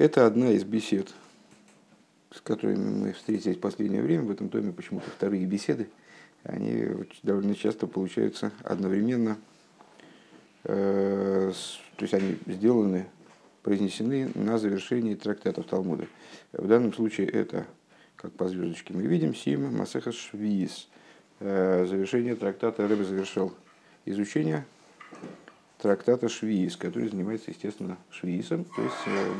Это одна из бесед, с которыми мы встретились в последнее время. В этом томе почему-то вторые беседы, они довольно часто получаются одновременно. Э, то есть они сделаны, произнесены на завершении трактатов Талмуда. В данном случае это, как по звездочке мы видим, Сим Масеха Швиис. Э, завершение трактата Рэбе завершил изучение трактата Швиис, который занимается, естественно, Швиисом, то есть э,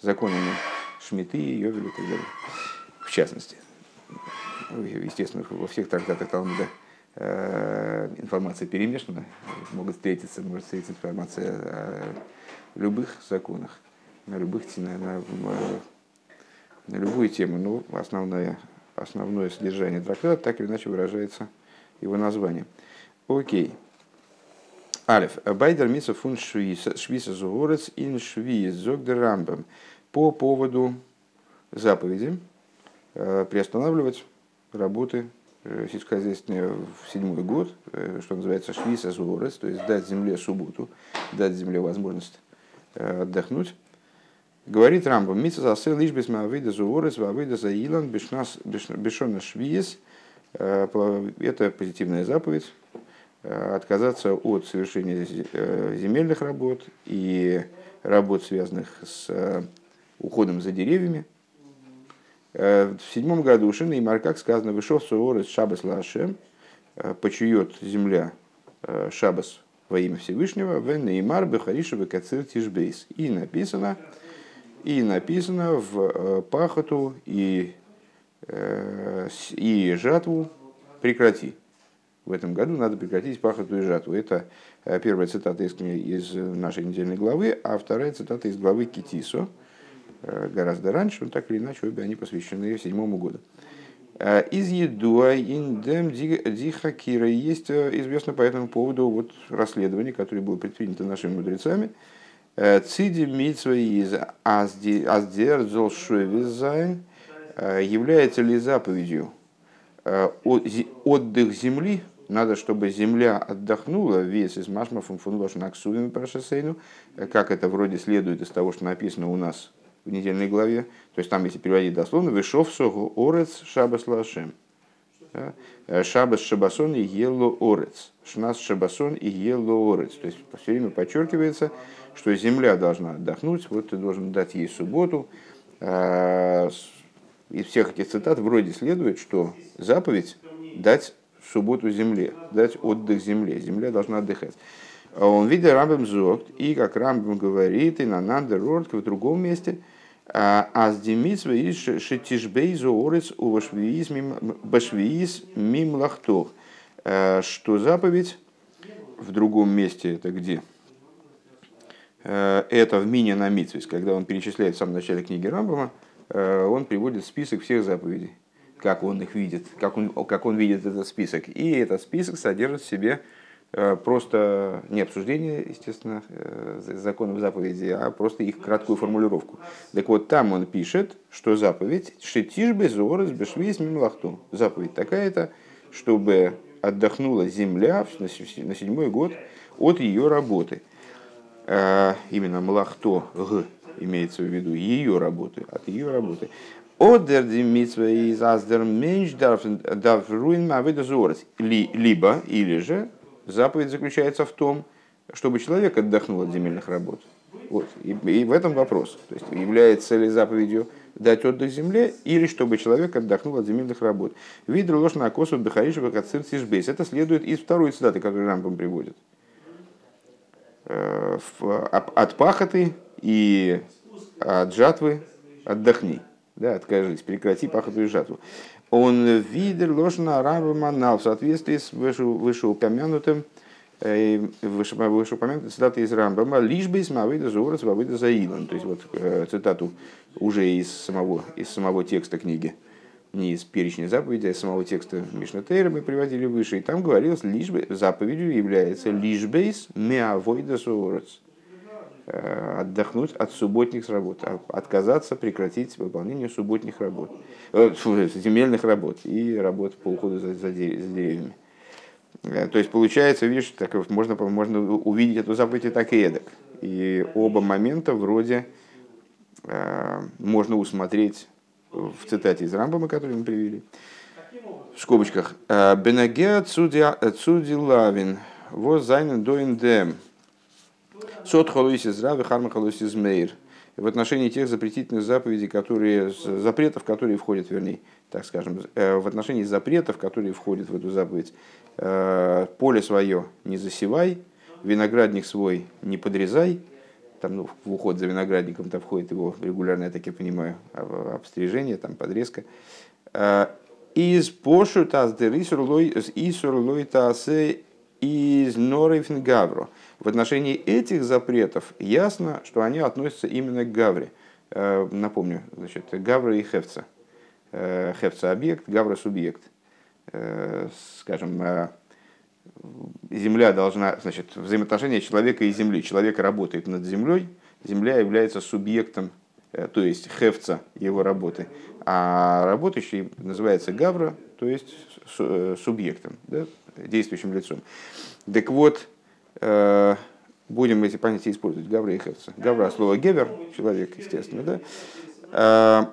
законами Шмиты, Йовеля и так далее. В частности, естественно, во всех трактатах Талмуда э, информация перемешана, могут встретиться, может встретиться информация о любых законах, на любых на, на, на любую тему, но основное, основное содержание трактата так или иначе выражается его названием. Окей. Алиф. Байдер миса фун швиса зуорец ин швиз зогдер рамбам. По поводу заповеди э, приостанавливать работы э, сельскохозяйственные в седьмой год, э, что называется швиса зуорец, то есть дать земле субботу, дать земле возможность отдохнуть. Говорит Рамбам, митса засыл лишь без мавида зуорец, вавида за илан, бешона швиес. Это позитивная заповедь, отказаться от совершения э, земельных работ и работ, связанных с э, уходом за деревьями. В седьмом году Шина и Маркак сказано, вышел Суорес Шабас Лашем, почует земля Шабас во имя Всевышнего, в Неймар Бехаришева Кацир Тишбейс. И написано, и написано в пахоту и, и жатву прекрати в этом году надо прекратить пахоту и жатву. Это э, первая цитата из, из нашей недельной главы, а вторая цитата из главы Китисо, э, гораздо раньше, но так или иначе обе они посвящены седьмому году. Э, из Едуа индем дихакира есть известно по этому поводу вот расследование, которое было предпринято нашими мудрецами. Циди митсва из аздер является ли заповедью отдых земли надо, чтобы земля отдохнула, весь из машмафом фунлош наксувим прошесейну, как это вроде следует из того, что написано у нас в недельной главе. То есть там, если переводить дословно, вышов согу орец шабас лашем. Шабас шабасон и ело орец. Шнас шабасон и ело орец. То есть все время подчеркивается, что земля должна отдохнуть, вот ты должен дать ей субботу. А, из всех этих цитат вроде следует, что заповедь дать субботу земле, дать отдых земле. Земля должна отдыхать. А он видит Рамбам Зогт, и как Рамбам говорит, и на Нандер в другом месте, а с демитсва и шетишбей зоорец у башвиис мим лахтох, а, что заповедь в другом месте, это где? А, это в Мине на Митвис, когда он перечисляет в самом начале книги Рамбама, он приводит список всех заповедей как он их видит, как он, как он видит этот список. И этот список содержит в себе э, просто не обсуждение, естественно, э, законов заповеди, а просто их краткую формулировку. Так вот, там он пишет, что заповедь «Шетиш безорес бешвис мимлахту». Заповедь такая-то, чтобы отдохнула земля на седьмой год от ее работы. Э, именно млахто г имеется в виду ее работы, от ее работы. Одер митсва из аздер меньш дав руин. Либо, или же, заповедь заключается в том, чтобы человек отдохнул от земельных работ. Вот. И, и в этом вопрос. То есть, является ли заповедью дать отдых земле, или чтобы человек отдохнул от земельных работ. Видр ложь на косу бехаришева кацир тишбейс. Это следует из второй цитаты, которую Рамбам приводит. Э, от пахоты и от жатвы отдохни да, откажись, прекрати пахоту и жатву. Он видер ложно арабу манал в соответствии с вышеупомянутым э, вышеупомянутой цитатой из Рамбама, лишь бы из Мавида Зурас Вавида Заилан. То есть вот э, цитату уже из самого, из самого текста книги, не из перечня заповедей, а из самого текста Мишнатейра мы приводили выше. И там говорилось, лишь бы заповедью является лишь бейс меавойда Зурас Э, отдохнуть от субботних работ, а отказаться, прекратить выполнение субботних работ, э, земельных работ и работ по уходу за, за, деревьями. Э, то есть получается, видишь, так можно, можно увидеть эту заповедь и так и эдак. И оба момента вроде можно усмотреть в цитате из Рамбама, которую мы привели. В скобочках. Бенагеа цуди лавин. Воз зайнен доин дем. Сот холуис из рави, харма холуис из мейр. В отношении тех запретительных заповедей, которые, запретов, которые входят, вернее, так скажем, э, в отношении запретов, которые входят в эту заповедь, э, поле свое не засевай, виноградник свой не подрезай, там, ну, в уход за виноградником там входит его регулярно, я так и понимаю, обстрижение, там, подрезка. Э, из пошу тас дерисурлой тасе из норейфн гавро. В отношении этих запретов ясно, что они относятся именно к гавре. Э, напомню, значит, гавра и хевца. Э, хевца объект, гавра субъект. Э, скажем, земля должна, значит, взаимоотношения человека и земли. Человек работает над землей, земля является субъектом, то есть хевца его работы, а работающий называется гавра, то есть субъектом, да, действующим лицом. Так вот, будем эти понятия использовать, Хевца. Гавра, слово гевер, человек, естественно, да. Э,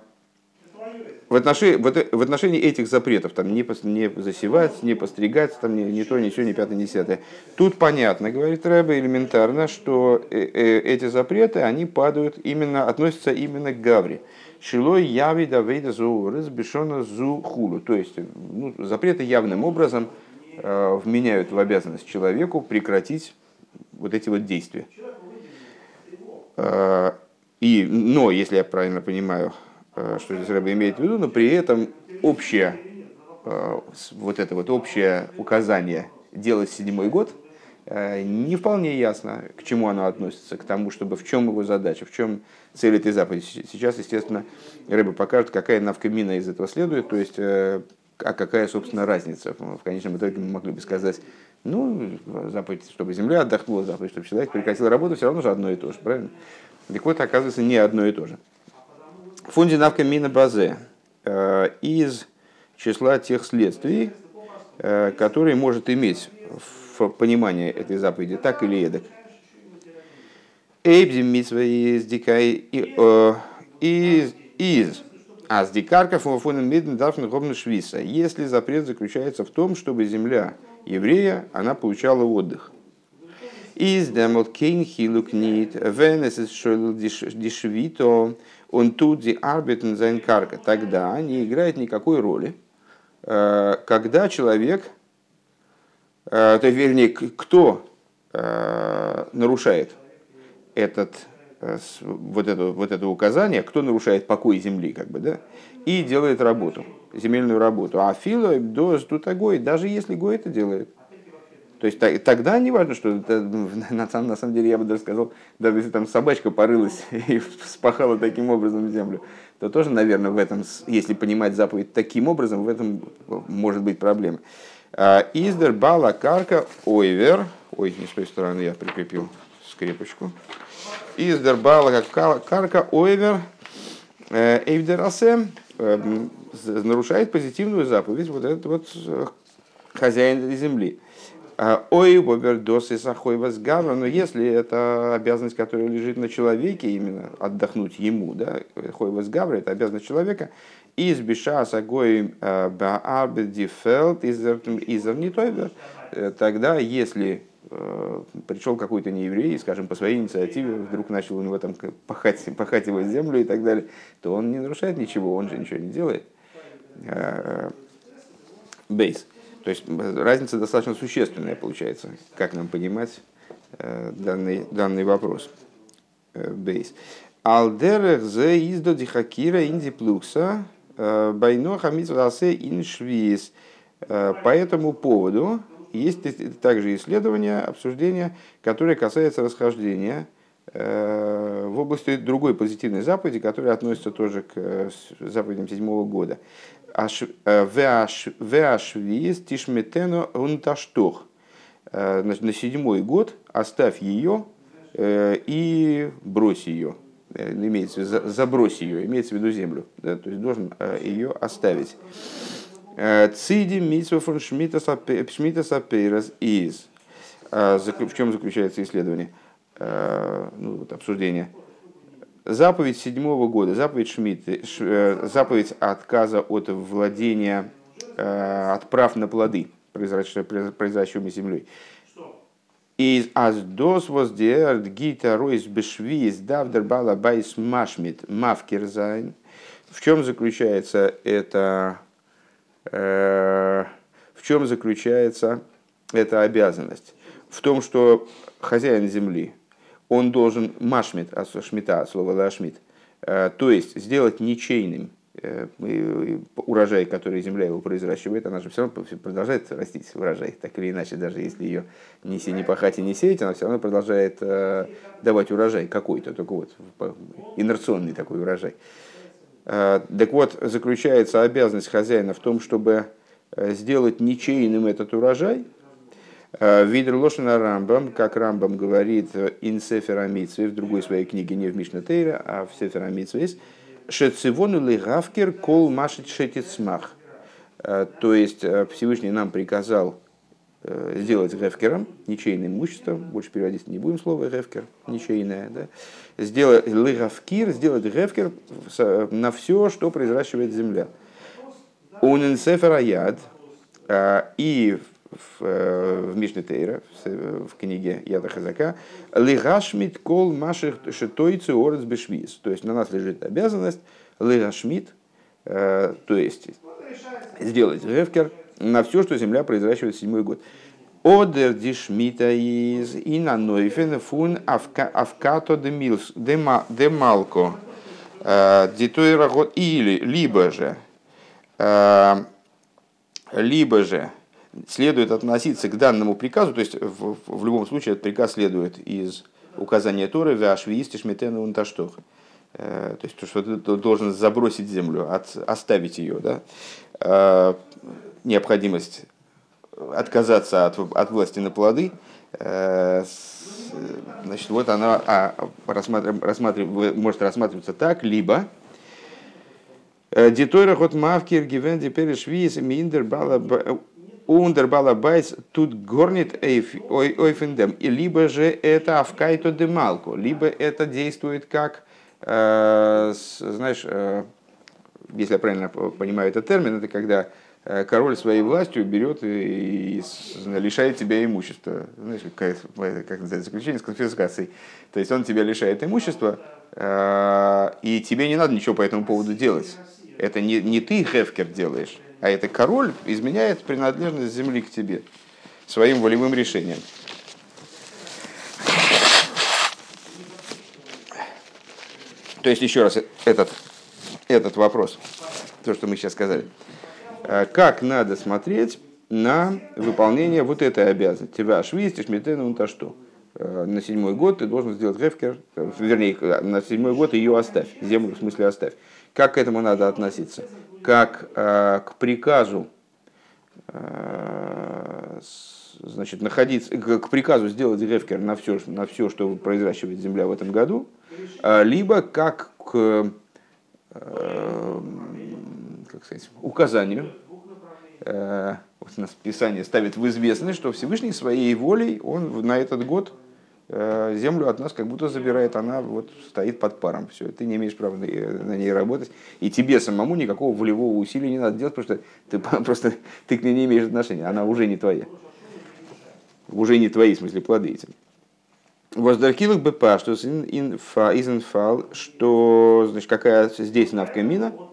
в отношении, в отношении этих запретов, там, не, не засевать, не постригать, там, не, не то, ни все, ни пятое, ни десятое. Тут понятно, говорит Рэбе, элементарно, что э, эти запреты, они падают именно, относятся именно к Гавре. Шилой яви давейда зу разбешона зу хулу. То есть ну, запреты явным образом Э, вменяют в обязанность человеку прекратить вот эти вот действия. Э, и, но, если я правильно понимаю, э, что здесь Рэба имеет в виду, но при этом общее, вот это вот общее указание делать седьмой год, не вполне ясно, к чему оно относится, к тому, чтобы в чем его задача, в чем цель этой заповеди. Сейчас, естественно, Рэба покажет, какая навкамина из этого следует, то есть а какая, собственно, разница? В конечном итоге мы могли бы сказать, ну, заповедь, чтобы земля отдохнула, заповедь, чтобы человек прекратил работу, все равно же одно и то же, правильно? Так вот, оказывается, не одно и то же. Фунди навка мина базе э, из числа тех следствий, э, которые может иметь в понимании этой заповеди так или эдак. Эйбзим митсва из дикай э, из из а с дикарков фоном меден дарфн гобна швиса. Если запрет заключается в том, чтобы земля еврея, она получала отдых. Из демот кейн хилук нит, вен es шойл дишвито, он тут ди арбитен зайн карка. Тогда не играет никакой роли, э, когда человек, э, то вернее, кто э, нарушает этот вот это, вот это указание, кто нарушает покой земли, как бы, да, и делает работу, земельную работу. А фила до тутагой, даже если гой это делает. То есть тогда не важно, что это, на, на самом деле я бы даже сказал, даже если там собачка порылась и спахала таким образом землю, то тоже, наверное, в этом, если понимать заповедь таким образом, в этом может быть проблема. А, Издер бала карка ойвер, ой, не с той стороны я прикрепил скрепочку. Из дербала карка ойвер э, эйвдерасе э, нарушает позитивную заповедь вот этот вот э, хозяин земли. А, ой, бобер досы сахой гавра, но если это обязанность, которая лежит на человеке, именно отдохнуть ему, да, хой гавра, это обязанность человека, из биша сагой баарбедифелд изер не тогда, если пришел какой-то нееврей, скажем, по своей инициативе, вдруг начал у него там пахать, пахать его землю и так далее, то он не нарушает ничего, он же ничего не делает. Э, бейс. То есть разница достаточно существенная получается, как нам понимать э, данный, данный вопрос. Бейс. Алдерех зе издо дихакира инди плукса байно хамит иншвиз. По этому поводу есть также исследования, обсуждения, которые касаются расхождения э, в области другой позитивной заповеди, которая относится тоже к э, заповедям седьмого года. Э, Веашвиз тишметено унташтох. На седьмой год оставь ее и брось ее. Имеется, в виду забрось ее, имеется в виду землю. Да, то есть должен ее оставить. Циди митсва фон шмита сапейрас из. В чем заключается исследование? Ну, вот обсуждение. заповедь седьмого года, заповедь Шмидты, заповедь отказа от владения, от прав на плоды, произращенными землей. איז אז דאס וואס די ערד גיט ארויס בשביעית דארף דער בעל הבית משמיט מפקיר זיין. В чем заключается это, э, в чем заключается эта обязанность? В том, что хозяин земли, он должен משמיט, а шмита, слово לשמיט, э, то есть сделать ничейным Э, урожай, который земля его произращивает, она же все равно продолжает растить урожай, так или иначе, даже если ее не, не пахать и не сеять, она все равно продолжает э, давать урожай какой-то, только вот инерционный такой урожай. Э, так вот, заключается обязанность хозяина в том, чтобы сделать ничейным этот урожай, Видер Лошина Рамбам, как Рамбам говорит, инсефера в другой своей книге, не в Мишнатейре, а в Сефера Митсвейс, Шецивону лигавкер кол машет шетицмах. Э, то есть э, Всевышний нам приказал э, сделать гефкером, ничейным имуществом, больше переводить не будем слово гефкер, ничейное, да? сделать лигавкир, сделать гефкер на все, что произращивает земля. Уненсефер аяд, и в, в Мишне Тейра, в, в книге Яда Хазака, Лигашмит кол маших шитойцы орец бешвиз. То есть на нас лежит обязанность Лигашмит, э, то есть сделать ревкер на все, что земля произращивает седьмой год. Одер дишмита из и на нойфен фун авкато демалко. Э, Дитойра год или либо же э, либо же следует относиться к данному приказу, то есть в, в любом случае этот приказ следует из указания Торы «Вяшвиисти шметена унташтох». Э, то есть, то, что ты должен забросить землю, от, оставить ее. Да? Э, необходимость отказаться от, от власти на плоды, э, значит, вот она а, рассматрив, рассматрив, может рассматриваться так, либо Дитойра хот мавкир гивен перешвиес миндер бала Ундербала байс тут горнит ойфендем. Либо же это אפקעתא דמלכא, либо это действует как, э, знаешь, э, если я правильно понимаю этот термин, это когда э, король своей властью берет и, лишает тебя имущества. Знаешь, как, как называется, заключение с конфискацией. То есть он тебя лишает имущества, и тебе не надо ничего по этому поводу делать. Это не, не ты, Хефкер, делаешь, а это король изменяет принадлежность земли к тебе своим волевым решением. То есть, еще раз, этот, этот вопрос, то, что мы сейчас сказали. А как надо смотреть на выполнение вот этой обязанности? Тебя швистишь, метену, то что? А, на седьмой год ты должен сделать рефкер, вернее, на седьмой год ее оставь, землю в смысле оставь. Как к этому надо относиться? Как э, к приказу э, значит, находиться, к приказу сделать рефкер на все, на все, что произращивает земля в этом году, э, либо как к э, как сказать, указанию, э, вот у нас Писание ставит в известность, что Всевышний своей волей он на этот год Э, землю от нас как будто забирает, она вот стоит под паром, все, ты не имеешь права на ней работать, и тебе самому никакого волевого усилия не надо делать, потому что ты просто ты к ней не имеешь отношения, она уже не твоя, уже не твои, в смысле, плоды эти. Воздаркилах БП, что из инфал, что значит, какая здесь навкамина, э,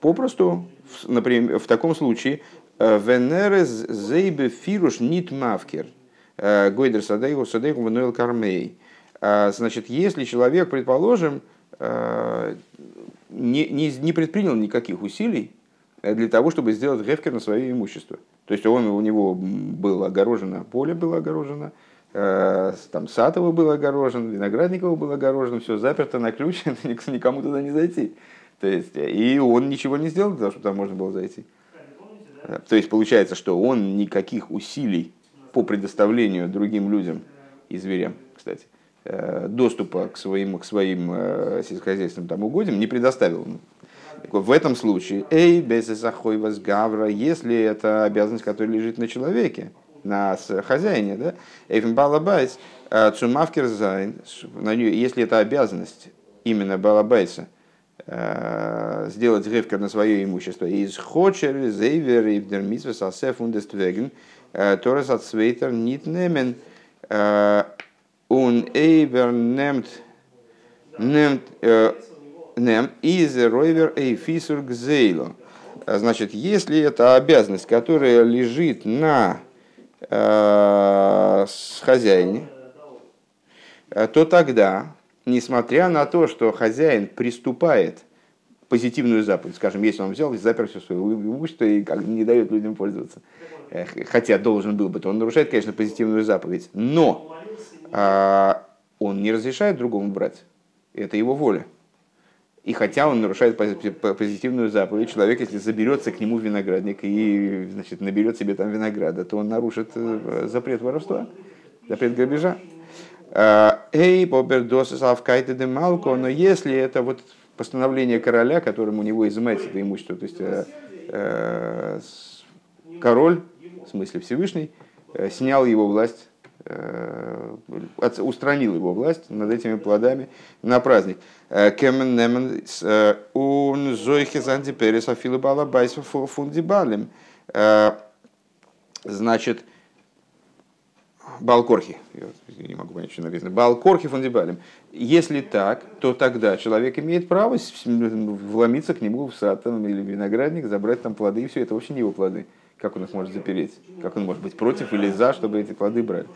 попросту, например, в таком случае, э, Венерес зейбе фируш нит мавкер – Э, Гойдер Садейгу Садейгу Мануэл Кармей. Значит, если человек, предположим, э, не, не, не предпринял никаких усилий для того, чтобы сделать гефкер на свое имущество. То есть он, у него было огорожено, поле было огорожено, э, там сад его был огорожен, виноградник его был огорожен, все заперто на ключ, никому туда не зайти. То есть, и он ничего не сделал для того, чтобы там можно было зайти. То есть получается, что он никаких усилий по предоставлению другим людям и зверям, кстати, э, доступа к своим, к своим э, сельскохозяйственным там, угодьям не предоставил. В этом случае, א חובת גברא, если это обязанность, которая лежит на человеке, на хозяине, да, אויפן בעל הבית, צו מפקיר זיין, если это обязанность именно Балабайса, сделать грефкер на свое имущество. Из Хочер, Зейвер, и Ибдермитсва, Сасеф, Ундествеген, Торес от Свейтер, Нит Немен, Он Эйвер Немт, Немт, Нем, Из Ройвер Эйфисур Гзейло. Значит, если это обязанность, которая лежит на э, хозяине, то тогда несмотря на то, что хозяин приступает позитивную заповедь, скажем, если он взял и запер все свое имущество и как не дает людям пользоваться, хотя должен был бы, то он нарушает, конечно, позитивную заповедь, но а, он не разрешает другому брать, это его воля. И хотя он нарушает позитивную заповедь, человек, если заберется к нему в виноградник и значит, наберет себе там винограда, то он нарушит э, запрет воровства, запрет грабежа. Эй, побердосис авкайте де малко, но если это вот постановление короля, которым у него изымается это имущество, то есть э, э, король, в смысле Всевышний, э, снял его власть, э, устранил его власть над этими плодами на праздник. Э, Кемен немен он э, зойхи занди перес афилу фундибалем. Значит, Балкорхи, я не могу понять, что написано, Балкорхи фундибалем. Если так, то тогда человек имеет право вломиться к нему в сад там, или виноградник, забрать там плоды, и все, это вообще не его плоды. Как он их может запереть? Как он может быть против или за, чтобы эти плоды брать?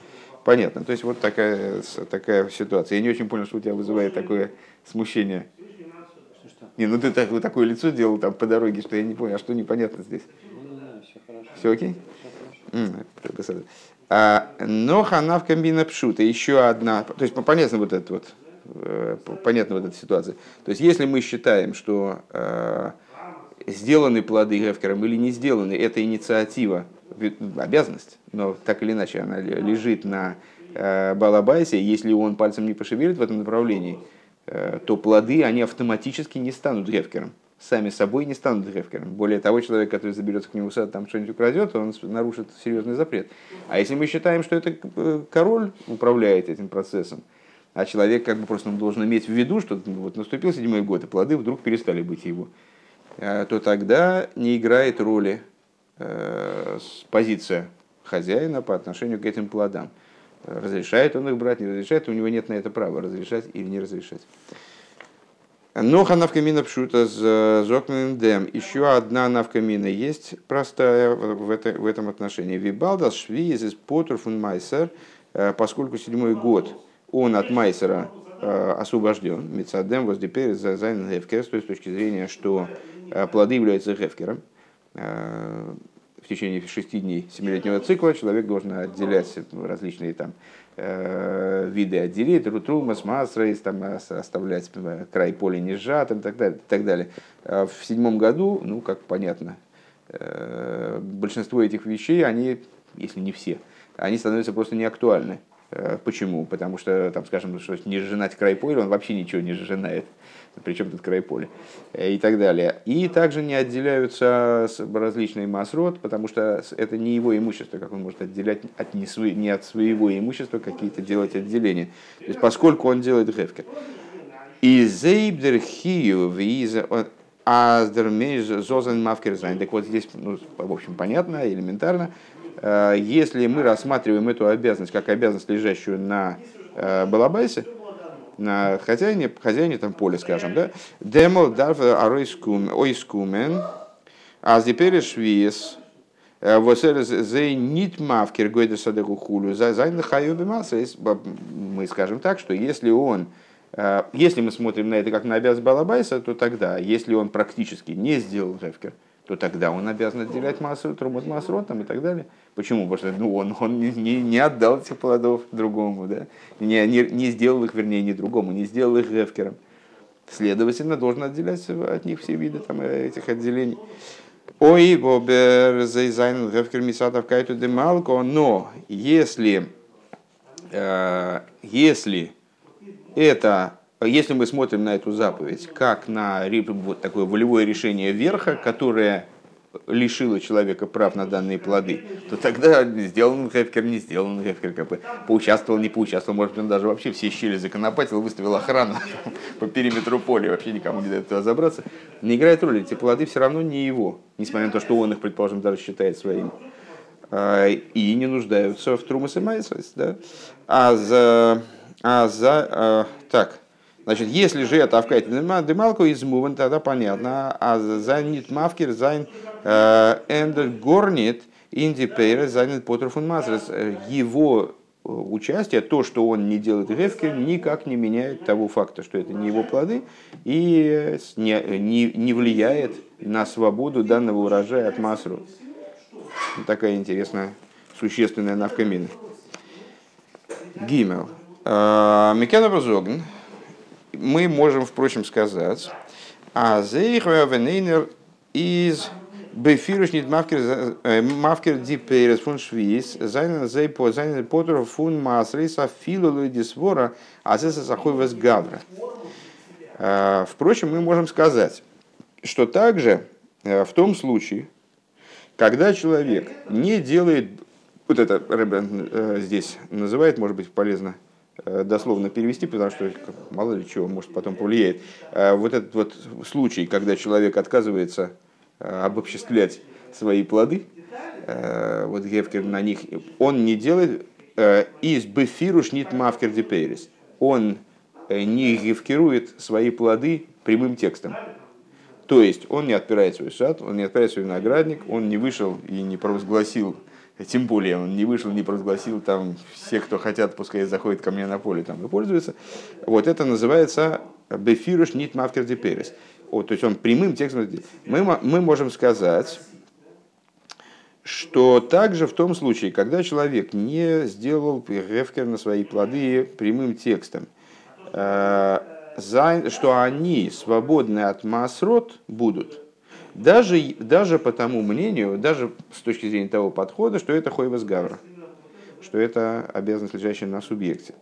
Понятно. То есть вот такая, такая ситуация. Я не очень понял, что у тебя вызывает такое смущение. Не, ну ты так, вот такое лицо делал там по дороге, что я не понял, а что непонятно здесь? Все окей? Все окей? А, но ханав комбина пшута, еще одна, то есть понятно вот это вот, э, понятна вот эта ситуация. То есть если мы считаем, что э, сделаны плоды Гефкером или не сделаны, это инициатива, обязанность, но так или иначе она лежит на э, Балабайсе, если он пальцем не пошевелит в этом направлении, то плоды, они автоматически не станут Гефкером сами собой не станут древкером. Более того, человек, который заберется к нему сад, там что-нибудь украдет, он нарушит серьезный запрет. А если мы считаем, что это э, король управляет этим процессом, а человек как бы просто должен иметь в виду, что вот наступил седьмой год, и плоды вдруг перестали быть его, э, то тогда не играет роли э, позиция хозяина по отношению к этим плодам. Разрешает он их брать, не разрешает, у него нет на это права разрешать или не разрешать. נאך א נפקא מינה פשוטה ס'איז אויך אין דעם. Еще одна נפקא מינה есть простая в, это, в этом отношении. וויבאלד אז שביעית איז פטור פון מעשר, э, поскольку седьмой год он от майсера э, освобожден. מצד דעם וואס די פירות זיינען הפקר, с той точки зрения, что э, плоды являются гефкером. В течение шести дней семилетнего цикла человек должен отделять различные там виды отделить, рутрумас, масрейс, там, оставлять э, край поля не сжатым и так далее. Так далее. В седьмом году, ну, как понятно, э, большинство этих вещей, они, если не все, они становятся просто неактуальны. Почему? Потому что, там, скажем, что не сжинать край поля, он вообще ничего не сжинает причем тут край поля, э, и так далее. И также не отделяются различные масрот, потому что это не его имущество, как он может отделять от не, свои, не от своего имущества какие-то делать отделения. То есть поскольку он делает гефкер. И зейбдер хию аздермейз зозен мавкерзайн. Так вот здесь, ну, в общем, понятно, элементарно. Э, если мы рассматриваем эту обязанность как обязанность, лежащую на э, Балабайсе, на хозяине, хозяине там поля, скажем, да, демо дарф ойскумен, а теперь швиес, э, нит мавкер гойда садегу хулю, зайн хаю Мы скажем так, что если он э, если мы смотрим на это как на обязанность Балабайса, то тогда, если он практически не сделал הפקר, то тогда он обязан отделять массу, תרומות מעשרות там, и так далее. Почему? Потому что ну, он, он не, не отдал этих плодов другому, да? не, не, не сделал их, вернее, не другому, не сделал их гефкером. Следовательно, должен отделять от них все виды там, этих отделений. אויב אבער זיי זיינען הפקר מצד אפקעתא דמלכא, но если, э, если это если мы смотрим на эту заповедь как на вот такое волевое решение верха, которое лишила человека прав на данные плоды, то тогда сделан хефкер, не сделан хефкер, как бы поучаствовал, не поучаствовал, может быть, он даже вообще все щели законопатил, выставил охрану по периметру поля, вообще никому не дает туда забраться. Не играет роли, эти плоды все равно не его, несмотря на то, что он их, предположим, даже считает своим. А, и не нуждаются в трумас и да? А за... А за а, так, Значит, если же это авкайт демалку из муван, тогда понятно. А за нит мавкер зайн э, эндер горнит инди пейра зайн потров мазрес. Его участие, то, что он не делает грефкер, никак не меняет того факта, что это не его плоды, и не, не, не влияет на свободу данного урожая от масру. Такая интересная, существенная навкамина. Гимел. Э, Микена Базогн мы можем, впрочем, сказать, а зейхвенейнер из Бефирус нит мавкер э, диперес фун швиз, зайнен зей по зайнен потер фун масрейса филу луидисвора, а здесь захой вас гавра. Э, впрочем, мы можем сказать, что также э, в том случае, когда человек не делает, вот это Рэббен здесь называет, может быть, полезно Э, дословно перевести, потому что мало ли чего может потом повлияет. Э, вот этот вот случай, когда человек отказывается э, обобществлять свои плоды, вот Гевкер на них, он не делает из бефируш нит мавкер диперис. Он не гевкирует свои плоды прямым текстом. То есть он не отпирает свой сад, он не отпирает свой виноградник, он не вышел и не провозгласил тем более он не вышел, не провозгласил там все, кто хотят, пускай заходят ко мне на поле там и пользуются. Вот это называется бефируш нит мавкер деперес. Вот, то есть он прямым текстом. Мы, мы можем сказать, что также в том случае, когда человек не сделал рефкер на свои плоды прямым текстом, э, что они свободны от масрот будут – даже, даже по тому мнению, даже с точки зрения того подхода, что это хойвас гавра, что это обязанность, лежащая на субъекте.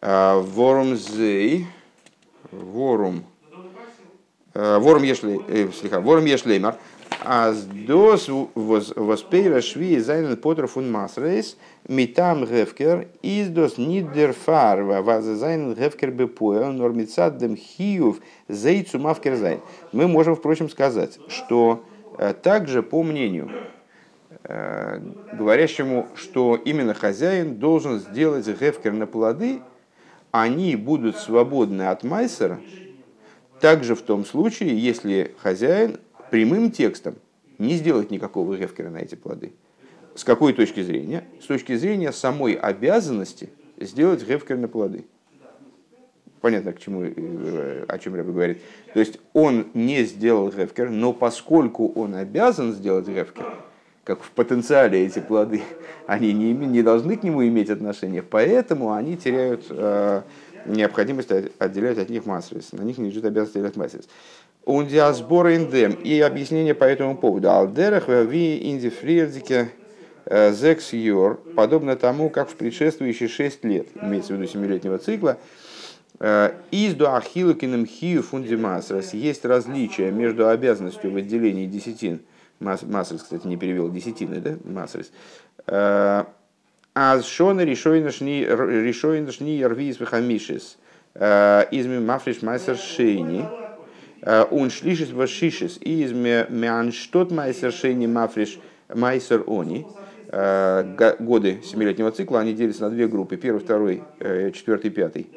А, ворум зей, ворум, а, ешли, э, слегка, ворум ешлеймар, а дос воспейра шви зайнен потер фун масрейс, מטעם הפקר, איז דאס נישט דערפאר, וואס זיי זיינען הפקר בפועל, נאר מצד דעם חיוב, זיי צו מפקיר זיין. Мы можем, впрочем, сказать, что также по мнению говорящему, что именно хозяин должен сделать הפקר на плоды, они будут свободны от майсера, также в том случае, если хозяин прямым текстом не сделать никакого гефкера на эти плоды. С какой точки зрения? С точки зрения самой обязанности сделать гефкер на плоды. Понятно, к чему, э, о чем Рэбе говорит. То есть он не сделал гефкер, но поскольку он обязан сделать гефкер, как в потенциале эти плоды, они не, не должны к нему иметь отношения, поэтому они теряют э, необходимость отделять от них массовость. На них не лежит обязанность отделять массовость. Он диасбора индем. И объяснение по этому поводу. Алдерах ви инди фриердике э, зекс юр, подобно тому, как в предшествующие шесть лет, имеется в виду семилетнего цикла, э, из до ахилокиным хию фундимасрас есть различие между обязанностью в отделении десятин, Масрис, кстати, не перевел десятины, да, Масрис, э, а шона решойнашни ярвиис вихамишис, изми мафриш майсер шейни, он шлишис вашишис и из меанштот майсер шейни мафриш майсер они. Годы семилетнего цикла, они делятся на две группы. Первый, второй, э, четвертый, пятый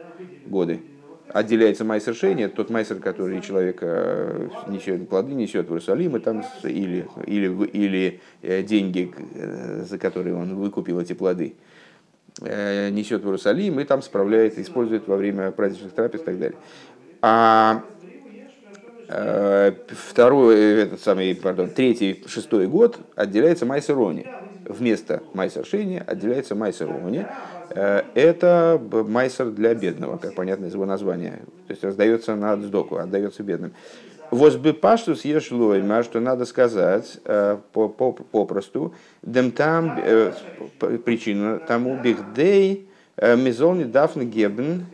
годы. Отделяется майсер шейни, тот майсер, который человек э, несет, плоды несет в Иерусалим, и там, или, или, или э, деньги, за которые он выкупил эти плоды, несет в Иерусалим и там справляет, использует во время праздничных трапез и так далее. А Э, второй, этот самый, пардон, третий, шестой год отделяется Майсерони. Вместо Майсершини отделяется Майсерони. Э, это Майсер для бедного, как понятно из его названия. То есть раздается на сдоку, отдается бедным. Возбепаштус ешлойма, что надо сказать э, попросту, дем там причина тому бихдей мизолни дафн гебн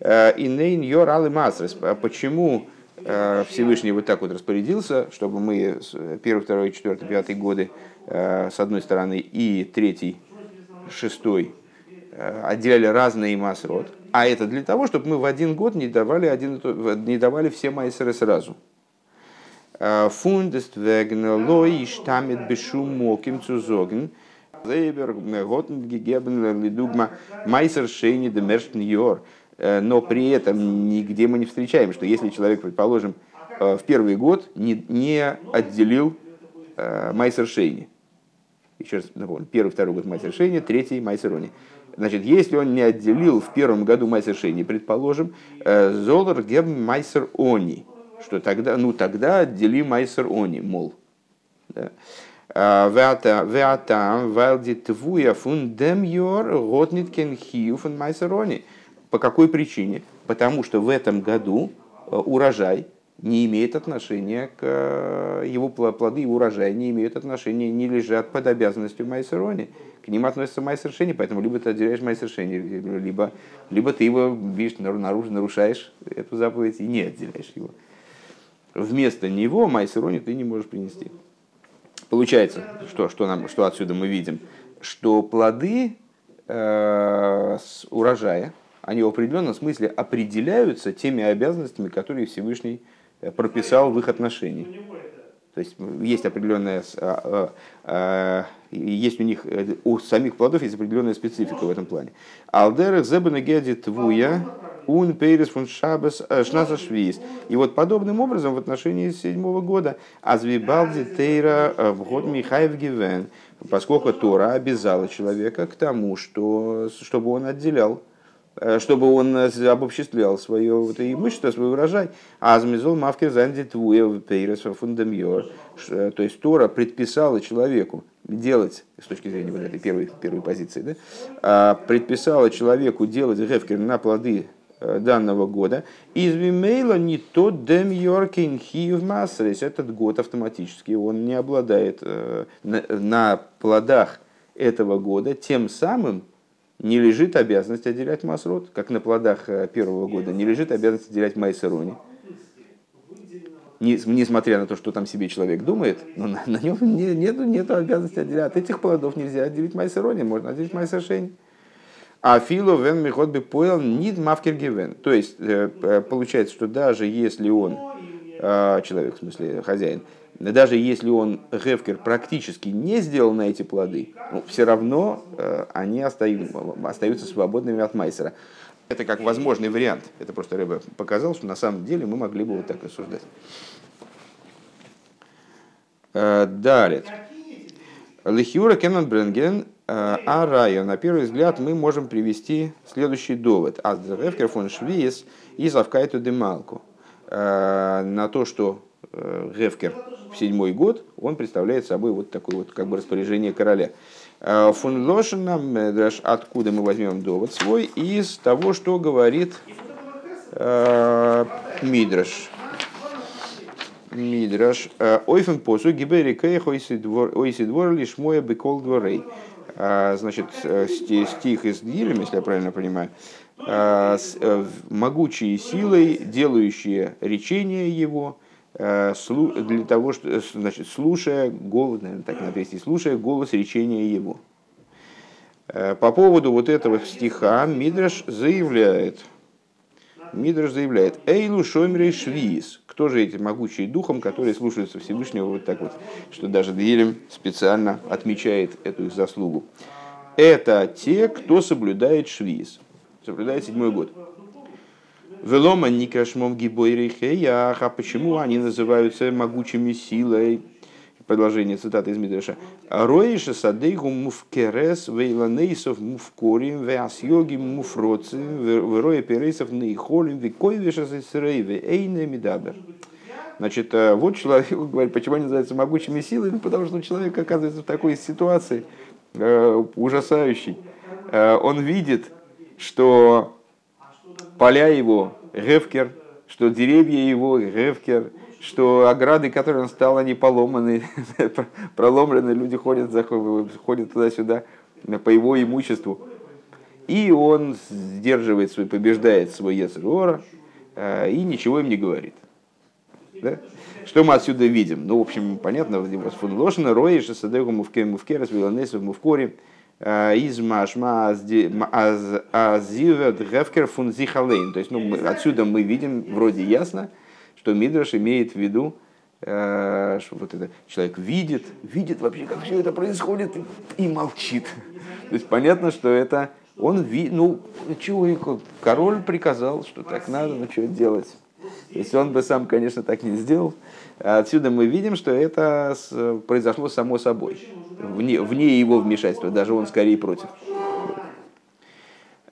и нейн йор алы Почему э, Всевышний вот так вот распорядился, чтобы мы первый, второй, четвертый, пятый годы э, с одной стороны и третий, шестой отделяли разные масрот, а это для того, чтобы мы в один год не давали, один, не давали все майсеры сразу. Фундест веген лой штамет бешум моким цузоген – Зейбер, Готен, Гегебен, Лидугма, Майсер, Шейни, Демерштен, Йор. Но при этом нигде мы не встречаем, что если человек, предположим, в первый год не, не отделил Майсер Шейни, еще раз напомню, первый, второй год Майсер Шейни, третий Майсер Они. Значит, если он не отделил в первом году Майсер Шейни, предположим, Золар Геб Майсер Они, что тогда, ну тогда отдели Майсер Они, мол. Да. Веатам, вайлди твуя фун дем йор, готнит кен хию фун майсерони. По какой причине? Потому что в этом году э, урожай не имеет отношения к э, его плоды и урожай не имеют отношения, не лежат под обязанностью майсерони. К ним относится майсершени, поэтому либо ты отделяешь майсершени, либо, либо ты его, видишь, наружу нарушаешь эту заповедь и не отделяешь его. Вместо него майсерони ты не можешь принести. Получается, что, что, нам, что отсюда мы видим, что плоды э, с урожая, они в определенном смысле определяются теми обязанностями, которые Всевышний э, прописал в их отношении. То есть есть определенная, а, а, есть у них, э, у самих плодов есть определенная специфика в этом плане. Алдерах зебенегеди твуя ун пейрис фун шабас э, шнаса швиз. И вот подобным образом в отношении седьмого года азвибалди тейра в год Михаев Гивен, поскольку Тора обязала человека к тому, что, чтобы он отделял чтобы он обобществлял свое вот, имущество, свой урожай. Азмизол мавкер занди твуя пейрес фундамьор. То есть Тора предписала человеку делать, с точки зрения вот этой первой, первой позиции, да, а предписала человеку делать гефкер на плоды Э, данного года. Из Вимейла не тот дем йоркин хиев массерис. Этот год автоматически он не обладает э, на плодах этого года, тем самым не лежит обязанность отделять масрот, как на плодах э, первого года не лежит обязанность отделять майсерони. Несмотря на то, что там себе человек думает, но на, на нем не, нет, нет обязанности отделять. От этих плодов нельзя отделить майсерони, можно отделить майсершень. А фило вен михот бы поел нид мавкер гивен. То есть э, э, получается, что даже если он, человек, в смысле хозяин, даже если он гевкер практически не сделал на эти плоды, ну, все равно они остаются, остаются свободными от майсера. Это как возможный вариант. Это просто Рэбе показал, что на самом деле мы могли бы вот так рассуждать. Далее. Лихюра Кеннон Бренген Э, а райо, на первый взгляд, мы можем привести следующий довод. Аздеревкер фон Швиес и Завкайту Демалку. Э, на то, что э, Гевкер в седьмой год, он представляет собой вот такое вот как бы распоряжение короля. Фон Лошина, откуда мы возьмем довод свой, из того, что говорит Мидраш. Мидраш. Ойфен посу гибери кейх ойси двор лишь моя бекол дворей. Значит, э, стих из Дилем, если я правильно понимаю, э, могучие силой, делающие речение его, э, для того, что, значит, слушая голос, наверное, так надо перевести, слушая голос речения его. По поводу вот этого стиха Мидраш заявляет, Мидраш заявляет, Эйлу Шомрей Швиз, кто же эти могучие духом, которые слушаются Всевышнего вот так вот, что даже Дилем специально отмечает эту их заслугу. Это те, кто соблюдает швиз, соблюдает седьмой год. Велома никашмом гибойрихеях, а почему они называются могучими силой? Продолжение цитаты из Мидраша. Роиша садейгу муфкерес вейланейсов муфкорим веасьоги муфроцим вероя перейсов нейхолим викойвиша сесрейве эйне мидабер. Значит, э, вот человек говорит, почему они называются могучими силами, ну, потому что человек оказывается в такой ситуации э, ужасающей. Э, он видит, что поля его гевкер, что деревья его гевкер, что ограды, которые он стал, они поломаны, проломлены, люди ходят, ходят туда-сюда по его имуществу. И он сдерживает свой, побеждает свой Ецерора и ничего им не говорит. Да? Что мы отсюда видим? Ну, в общем, понятно, фун лошина, роиш, садегу мувке мувке, развиланесу мувкори, из машма азивет гефкер фун зихалейн. То есть, ну, отсюда мы видим, вроде ясно, что Мидраш имеет в виду, что вот это человек видит, видит вообще, как все это происходит, и молчит. То есть понятно, что это он, ви, ну, чего, король приказал, что так надо, ну, что делать. Если он бы сам, конечно, так не сделал. Отсюда мы видим, что это произошло само собой, вне, вне его вмешательства, даже он скорее против.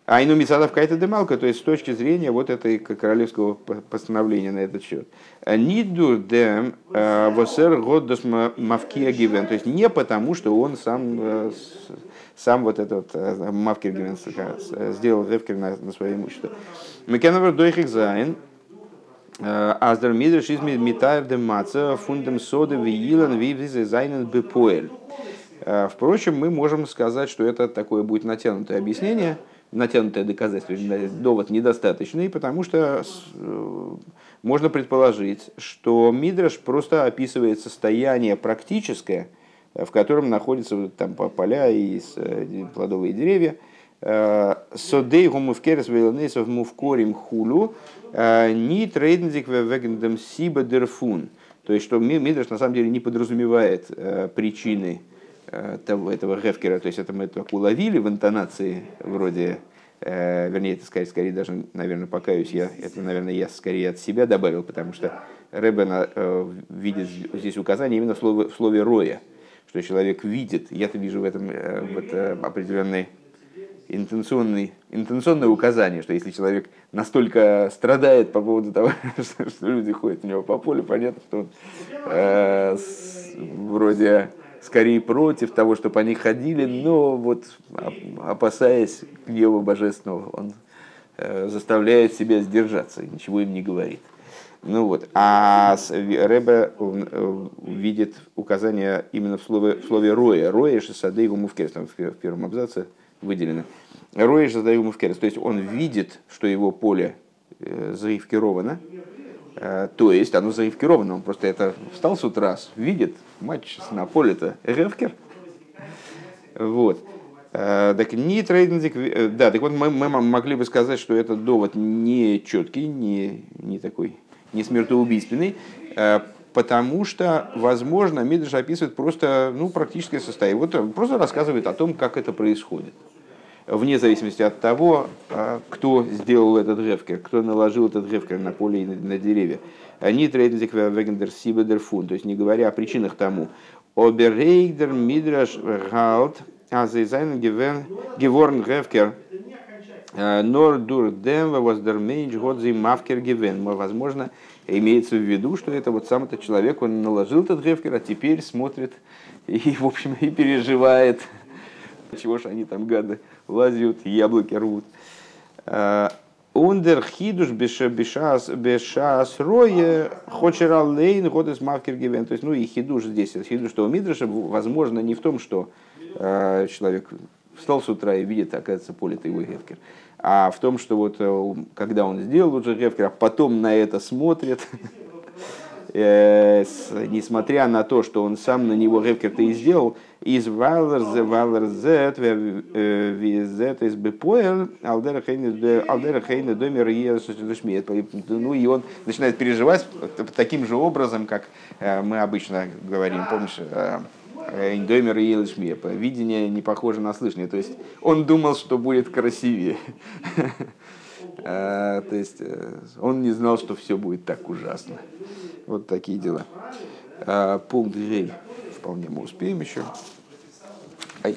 А ину мисадов кайта демалка, то есть с точки зрения вот этой королевского постановления на этот счет. Ниду дем э, восер год мавкия гивен, то есть не потому, что он сам, э, сам вот этот э, מפקיר געווען сделал הפקר на, на свое имущество. מען קען אבער דוחק זיין, אז דער מדרש איז מתאר דעם מצב פון דעם שדה ואילן ווי זיי זיינען בפועל. Впрочем, мы можем сказать, что это такое будет натянутое объяснение – натянутое доказательство, довод недостаточный, потому что э, можно предположить, что Мидраш просто описывает состояние практическое, в котором находятся там поля и э, плодовые деревья. Содей гумувкерес вейлнесов мувкорим хулу ни трейдензик вегендем сиба дерфун. То есть, что Мидраш на самом деле не подразумевает причины того, этого Гефкера, то есть это мы так уловили в интонации вроде, вернее, это скорее, скорее даже, наверное, покаюсь я, это, наверное, я скорее от себя добавил, потому что Рэббен э, видит здесь указание именно в слове, в слове «роя», что человек видит, я-то вижу в этом э, вот, определенный интенционное указание, что если человек настолько страдает по поводу того, что, что люди ходят у него по полю, понятно, что он э, с, вроде скорее против того, чтобы они ходили, но вот опасаясь гнева божественного, он э, заставляет себя сдержаться, ничего им не говорит. Ну вот, а Рэбе э, видит указание именно в слове, в слове роя. Роя шесадейгу мувкерес, там в первом абзаце выделено. Роя шесадейгу мувкерес, то есть он видит, что его поле э, заивкировано, Э, то есть оно заевкировано, он просто это встал с утра, видит матч на поле-то Ревкер. Вот. Э, так не трейдинг, да, так вот мы, мы могли бы сказать, что этот довод не четкий, не, не такой, не смертоубийственный, потому что, возможно, Мидриш описывает просто ну, практическое состояние. Вот просто рассказывает о том, как это происходит вне зависимости от того, а, кто сделал этот грефкер, кто наложил этот грефкер на поле и на деревья. Они трейдензик вегендер сибедер фун, то есть не говоря о причинах тому. Оберейгдер мидраш галт азайзайн геворн грефкер а, נאר דורך דעם וואס דער מענטש האט זיי מפקיר געווען. Возможно, имеется в виду, что это вот сам этот человек, он наложил этот הפקר, а теперь смотрит и, в общем, и переживает, чего же они там гады лазят, яблоки рвут. Э, און דער חידוש בשעת בשעת רואה כאטש ער אליין האט עס מפקיר געווען. То есть, ну и хидуш здесь, хидуш у Мидраша, возможно, не в том, что э, человек встал с утра и видит, оказывается, поле его гевкер, а в том, что вот э, когда он сделал уже гевкер, а потом на это смотрит, э, несмотря на то, что он сам на него ревкер-то и сделал, из валерзе валерзет визет из бепоэл алдера хейне домер Ну и он начинает переживать таким же образом, как э, мы обычно говорим, помнишь, э, Индомер и Елишмия. Видение не похоже на слышание. То есть он думал, что будет красивее. То есть он не знал, что все будет так ужасно. Вот такие дела. Пункт G. Вполне мы успеем еще. Ай.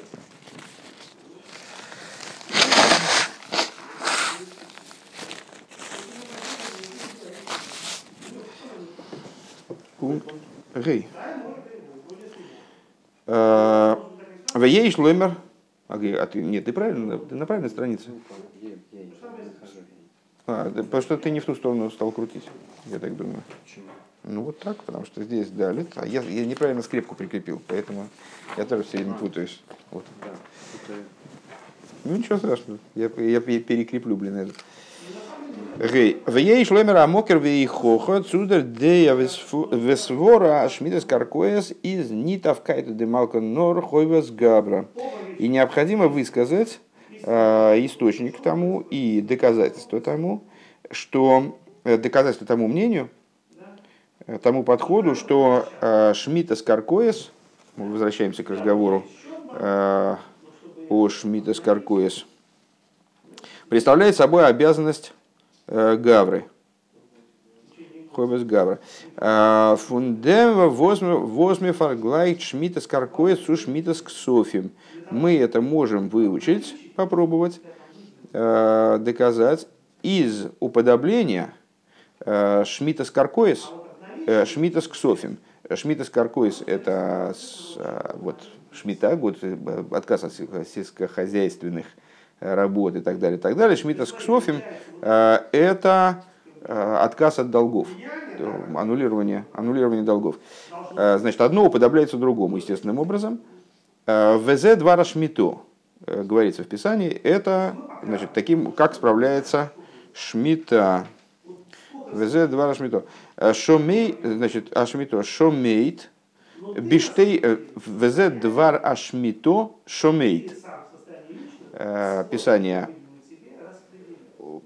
Пункт G. А, Вееш лоймер. А, а ты, нет, ты правильно, ты на правильной странице. А, потому что ты не в ту сторону стал крутить, я так думаю. Почему? Ну вот так, потому что здесь далит, а я, я неправильно скрепку прикрепил, поэтому я тоже все время путаюсь. Вот. Ну ничего страшного, я, я перекреплю, блин, этот. Гей, в ей шлемера мокер в хоха цудер дея весвора ашмидес каркоес из нитов кайта де малка нор хойвес габра. И необходимо высказать э, источник тому и доказательство тому, что э, доказательство тому мнению, э, тому подходу, что э, Шмидес Каркоес, мы возвращаемся к разговору э, о Шмидес Каркоес, представляет собой обязанность Гавры. Хойбес Гавра. Э, Фундева возьме фарглайт Шмитас Каркоес су Шмитас Ксофим. Мы это можем выучить, попробовать, э, доказать из уподобления Шмитас Каркоес, Шмитас Ксофим. Шмитас Каркоес – это вот, шмита, год, отказ от сельскохозяйственных работ и так далее, и так далее. Шмита с Ксофим э, – это э, отказ от долгов, аннулирование, аннулирование долгов. Э, значит, одно уподобляется другому, естественным образом. ВЗ два рашмито, говорится в Писании, это значит, таким, как справляется Шмита. ВЗ два рашмито. Шомей, значит, ашмито, шомейт, биштей, ВЗ два ашмито, шомейт Писание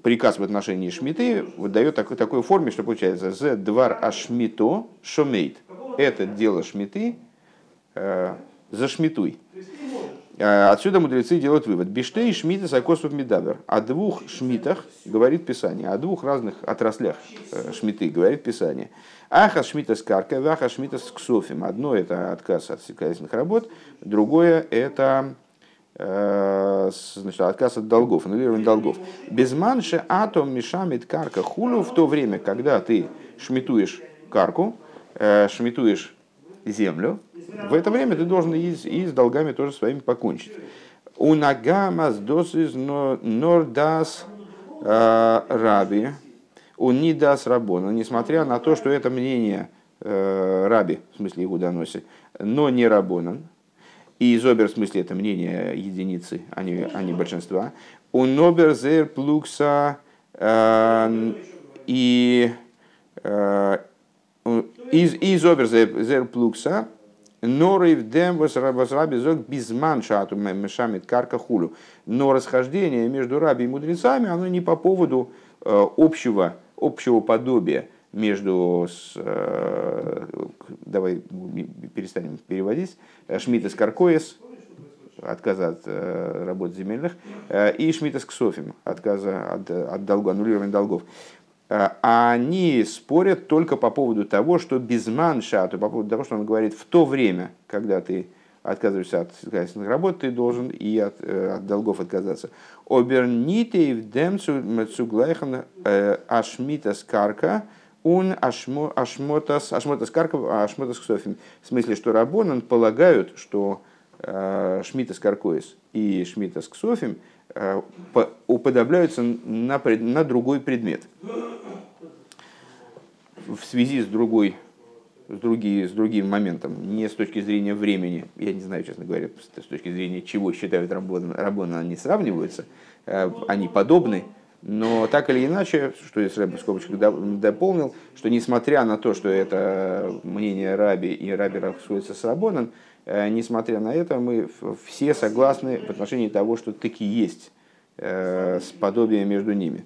приказ в отношении Шмиты выдает такой, такой форме, что получается «Зе двар ашмито шомейт». Это дело Шмиты, э, зашмитуй. Э, отсюда мудрецы делают вывод. Биштей шмита сакосов медабер. О двух шмитах говорит Писание, о двух разных отраслях э, шмиты говорит Писание. Аха шмита с каркой, аха шмита с ксофим. Одно это отказ от сельскохозяйственных работ, другое это Э, значит, отказ от долгов, аннулирование долгов. Без манши атом мешамит карка хулу в то время, когда ты шмитуешь карку, э, шмитуешь землю, в это время ты должен и с, и с долгами тоже своими покончить. У нагамас досис нордас э, раби, у нидас рабона, несмотря на то, что это мнение раби, в смысле его доноси, но не рабонан, и изобер, в смысле, это мнение единицы, а не, а не большинства. У нобер зер плукса э, и э, из изобер зер плукса Норив дем возраби зог безман шату мешамит карка хулю. Но расхождение между раби и мудрецами, оно не по поводу э, общего, общего подобия между, э, давай перестанем переводить, Шмидт Каркоес, отказа от э, работ земельных, э, и Шмидт Ксофим, отказа от, от долгов, аннулирования долгов. А они спорят только по поводу того, что безман шату, по поводу того, что он говорит, в то время, когда ты отказываешься от сельскохозяйственных работ, ты должен и от, от долгов отказаться. Оберните в демцу цуглайхан ашмитас карка, он ашмотас, ашмотас карков, ашмотас ксофим. В смысле, что Рабонан полагают, что э, Шмитас Каркоис и Шмитас Ксофим э, уподобляются на, на другой предмет. В связи с другой с, другие, с другим моментом, не с точки зрения времени, я не знаю, честно говоря, с точки зрения чего считают Рабона, Рабона они сравниваются, э, они подобны, но так или иначе, что если Рэбби в скобочках дополнил, что несмотря на то, что это мнение Раби и Раби расходится с Рабоном, э, несмотря на это, мы все согласны в отношении того, что таки есть э, подобие между ними.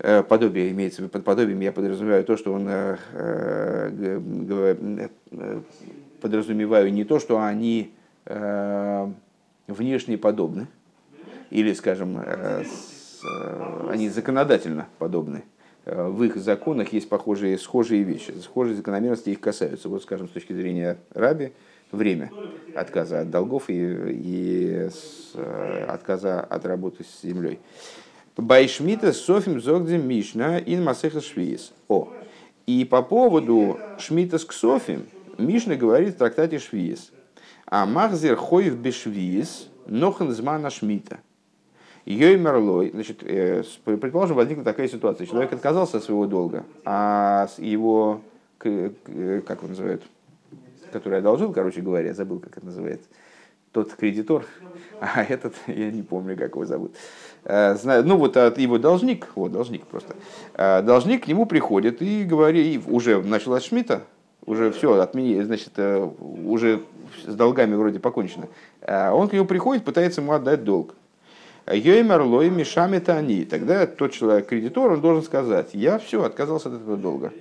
Э, подобие имеется под подобием, я подразумеваю то, что он подразумеваю не то, что они внешне подобны, или, скажем, они законодательно подобны. Э, в их законах есть похожие, схожие вещи, схожие закономерности их касаются. Вот, скажем, с точки зрения раби, время отказа от долгов и, и с, э, отказа от работы с землей. Байшмита Софим Зогдем Мишна ин Масеха Швиес. О. И по поводу Шмита с Ксофим Мишна говорит в трактате Швиес. А Махзер Хоев Бешвиес Нохен Змана Шмита. Йоймерлой, значит, э, предположим, возникла такая ситуация. Человек отказался от своего долга, а его, как он называет, который одолжил, короче говоря, забыл, как это называется, тот кредитор, а этот, я не помню, как его зовут. Э, знаю, ну вот его должник, вот должник просто, э, должник к нему приходит и говорит, уже началась Шмита, уже все, отмени, значит, уже с долгами вроде покончено. Он к нему приходит, пытается ему отдать долг. Йоймер лой мишами они. Тогда тот человек, кредитор, он должен сказать, я все, отказался от этого долга.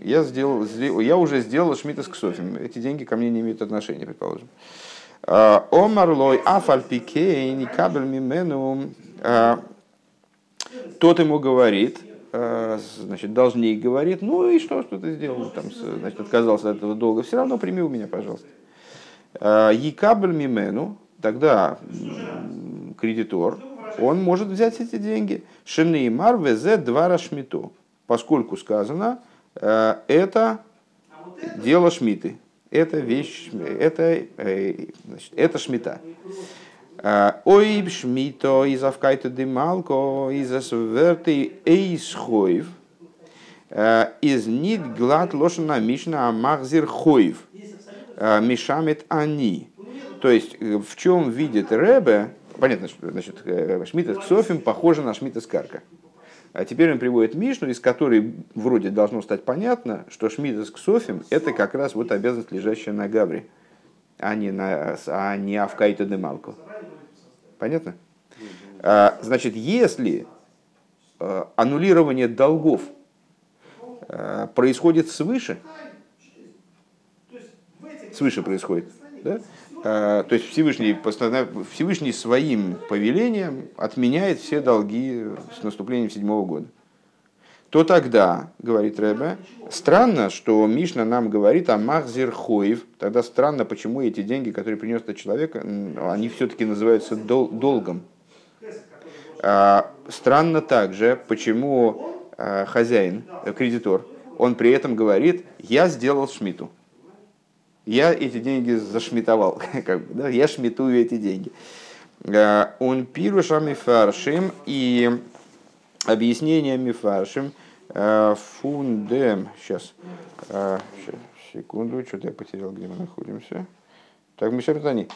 Я, сделал, я уже сделал шмита с ксофим. Эти деньги ко мне не имеют отношения, предположим. Омар лой афальпикейни кабель мимену. Тот ему говорит, значит, должник говорит, ну и что, что ты сделал, там, значит, отказался от этого долга, все равно прими у меня, пожалуйста. Екабель мимену, тогда кредитор, он может взять эти деньги. Шенеймар везе два рашмиту. Поскольку сказано, э, это дело шмиты. Это вещь, это, э, значит, это шмита. Э, ой, шмито из авкайта демалко из асверты эйсхоев из нит глад лошана мишна амахзир хоев мишамет они. То есть в чем видит Ребе понятно, значит, э, Шмидт Софим похоже на Шмидт Карка. А теперь он приводит Мишну, из которой вроде должно стать понятно, что Шмидт Софим это как раз вот обязанность, лежащая на Гавре, а не, на, а не Авкайта де Малко. Понятно? А, значит, если э, аннулирование долгов э, происходит свыше, свыше происходит, да? Э, то есть Всевышний, Всевышний своим повелением отменяет все долги с наступлением седьмого года. То тогда, говорит Рэбе, странно, что Мишна нам говорит о Махзир Хоев. Тогда странно, почему эти деньги, которые принес этот человек, они все-таки называются дол- долгом. А, странно также, почему а, хозяин, кредитор, он при этом говорит, я сделал шмиту я эти деньги зашмитовал, как бы, да, я шмитую эти деньги. Э, он пируша мифаршим и объяснение мифаршим э, фундем. Сейчас, э, секунду, что-то я потерял, где мы находимся. Так, мы сейчас они.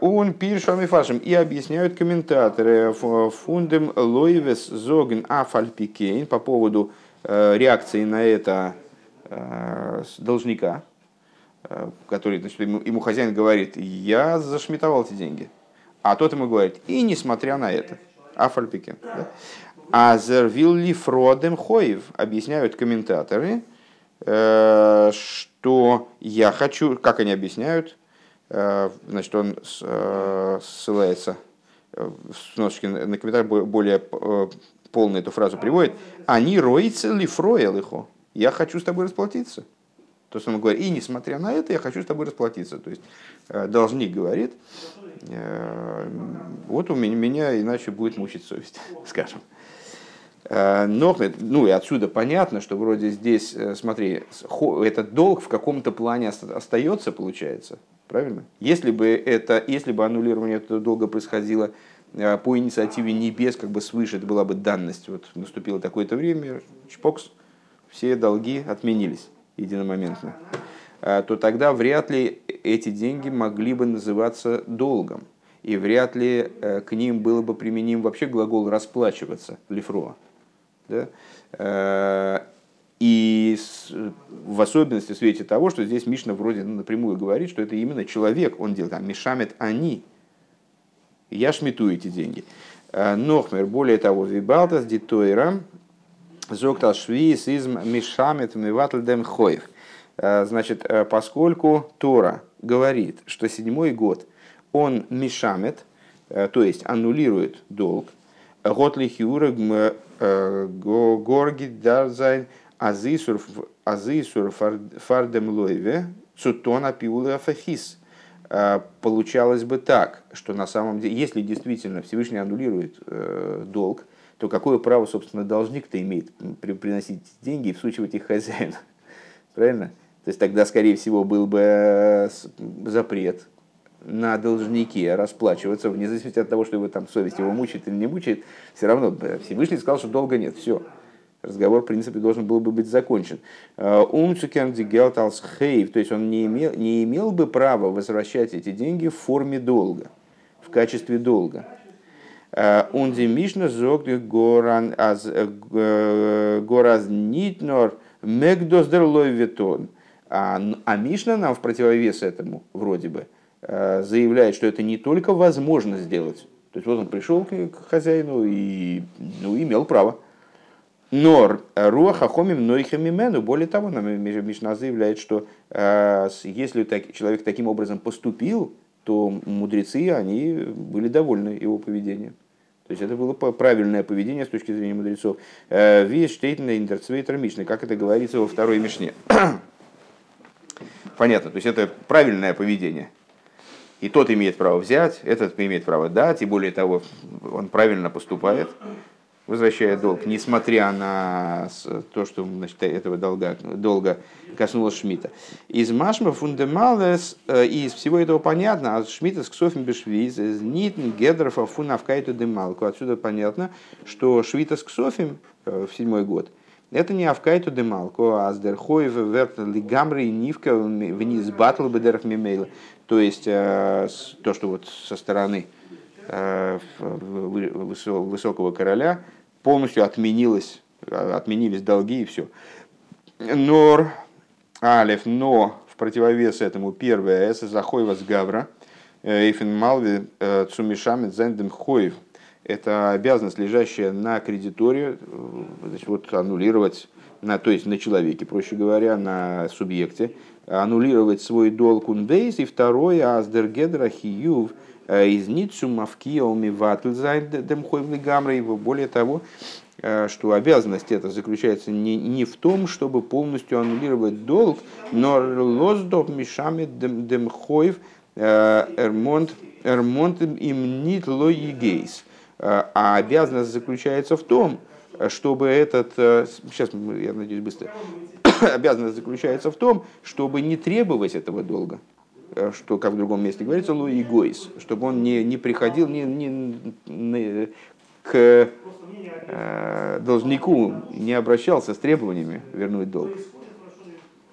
Он пишет мифаршим и объясняют комментаторы фундем лоевес зоген афальпикейн по поводу реакции на это должника, который, значит, ему, ему хозяин говорит, я зашмитовал эти деньги. А тот ему говорит, и несмотря на это, Афальпикен. Да? А зервилли фродем хоев, объясняют комментаторы, э, что я хочу, как они объясняют, э, значит, он ссылается сносочки на комментарий более полно эту фразу приводит, они роится ли фроелихо, я хочу с тобой расплатиться. То есть он говорит, и несмотря на это, я хочу с тобой расплатиться. То есть э, должник говорит, э, вот у меня, иначе будет мучить совесть, скажем. Э, но, ну и отсюда понятно, что вроде здесь, смотри, этот долг в каком-то плане остается, получается. Правильно? Если бы, это, если бы аннулирование этого долга происходило по инициативе небес, как бы свыше, это была бы данность. Вот наступило такое-то время, чпокс, все долги отменились единомоментно, а, то тогда вряд ли эти деньги могли бы называться долгом. И вряд ли э, к ним было бы применим вообще глагол «расплачиваться» лифроа. Да? Э, и в особенности в свете того, что здесь Мишна вроде напрямую говорит, что это именно человек, он делает, там, мишамет они. Я шмету эти деньги. Э, Нохмер, более того, вибалтас дитойра, Зоктал швиз из мишамет миватлдем хоев. Э, значит, э, поскольку Тора говорит, что седьмой год он мишамет, э, то есть аннулирует долг, год лихюра горги дарзайн азисур фардем лойве цутона пиула фахис. Получалось бы так, что на самом деле, если действительно Всевышний аннулирует долг, то какое право, собственно, должник-то имеет приносить деньги и всучивать их хозяину? Правильно? То есть тогда, скорее всего, был бы э, запрет на должнике расплачиваться, вне зависимости от того, что его там совесть его мучает или не мучает, все равно Всевышний сказал, что долга нет, все. разговор, в принципе, должен был бы быть закончен. Умцукернди гелталс хейв, то есть он не имел, не имел бы права возвращать эти деньги в форме долга, в качестве долга. Унди Мишна зогт горан аз гораз нитнор мегдоздер лойветон. А, а Мишна нам в противовес этому, вроде бы, заявляет, что это не только возможно сделать. То есть вот он пришел к хозяину и ну, имел право. Нор руаха хомим нойхамимену. Более того, нам Мишна заявляет, что э, если так, человек таким образом поступил, то мудрецы, они были довольны его поведением. То есть это было правильное поведение с точки зрения мудрецов. Э, Весь штейтна интерцвейтер Мишны, как это говорится во второй Мишне. Понятно, то есть это правильное поведение. И тот имеет право взять, этот имеет право дать, и более того, он правильно поступает возвращая долг, несмотря на то, что значит, этого долга, долга коснулось Шмидта. Из Машма фундамалес, э, из всего этого понятно, а Шмидта с Ксофим Бешвиз, из Нитн Гедерфа фунавкайту демалку. Отсюда понятно, что Швита с Ксофим э, в седьмой год, это не Авкайту демалку, а с Дерхоев верт лигамри нивка вниз батл бедерх мимейла. То есть э, то, что вот со стороны высокого короля полностью отменилось, отменились долги и все. Нор, алев, но в противовес этому первое, эс захойва с гавра, э, эйфен малви э, цумишамет зендем хойв. Это обязанность, лежащая на кредиторе, э, значит, вот аннулировать, на, то есть на человеке, проще говоря, на субъекте, аннулировать свой долг ундейс. И второе, аздергедра хиюв, Э, из Ницу Мавкия Умиватльзайн Демхойвли Гамры. Более того, э, что обязанность это заключается не, не в том, чтобы полностью аннулировать долг, но лоздоп мишами демхойв э, эрмонт эрмонт им нит лоигейс. А обязанность заключается в том, чтобы этот, сейчас я надеюсь быстро, обязанность заключается в том, чтобы не требовать этого долга. Э, что, как в другом месте говорится, Луи Гойс, чтобы он не, не приходил не, не, к э, должнику, не обращался с требованиями вернуть долг.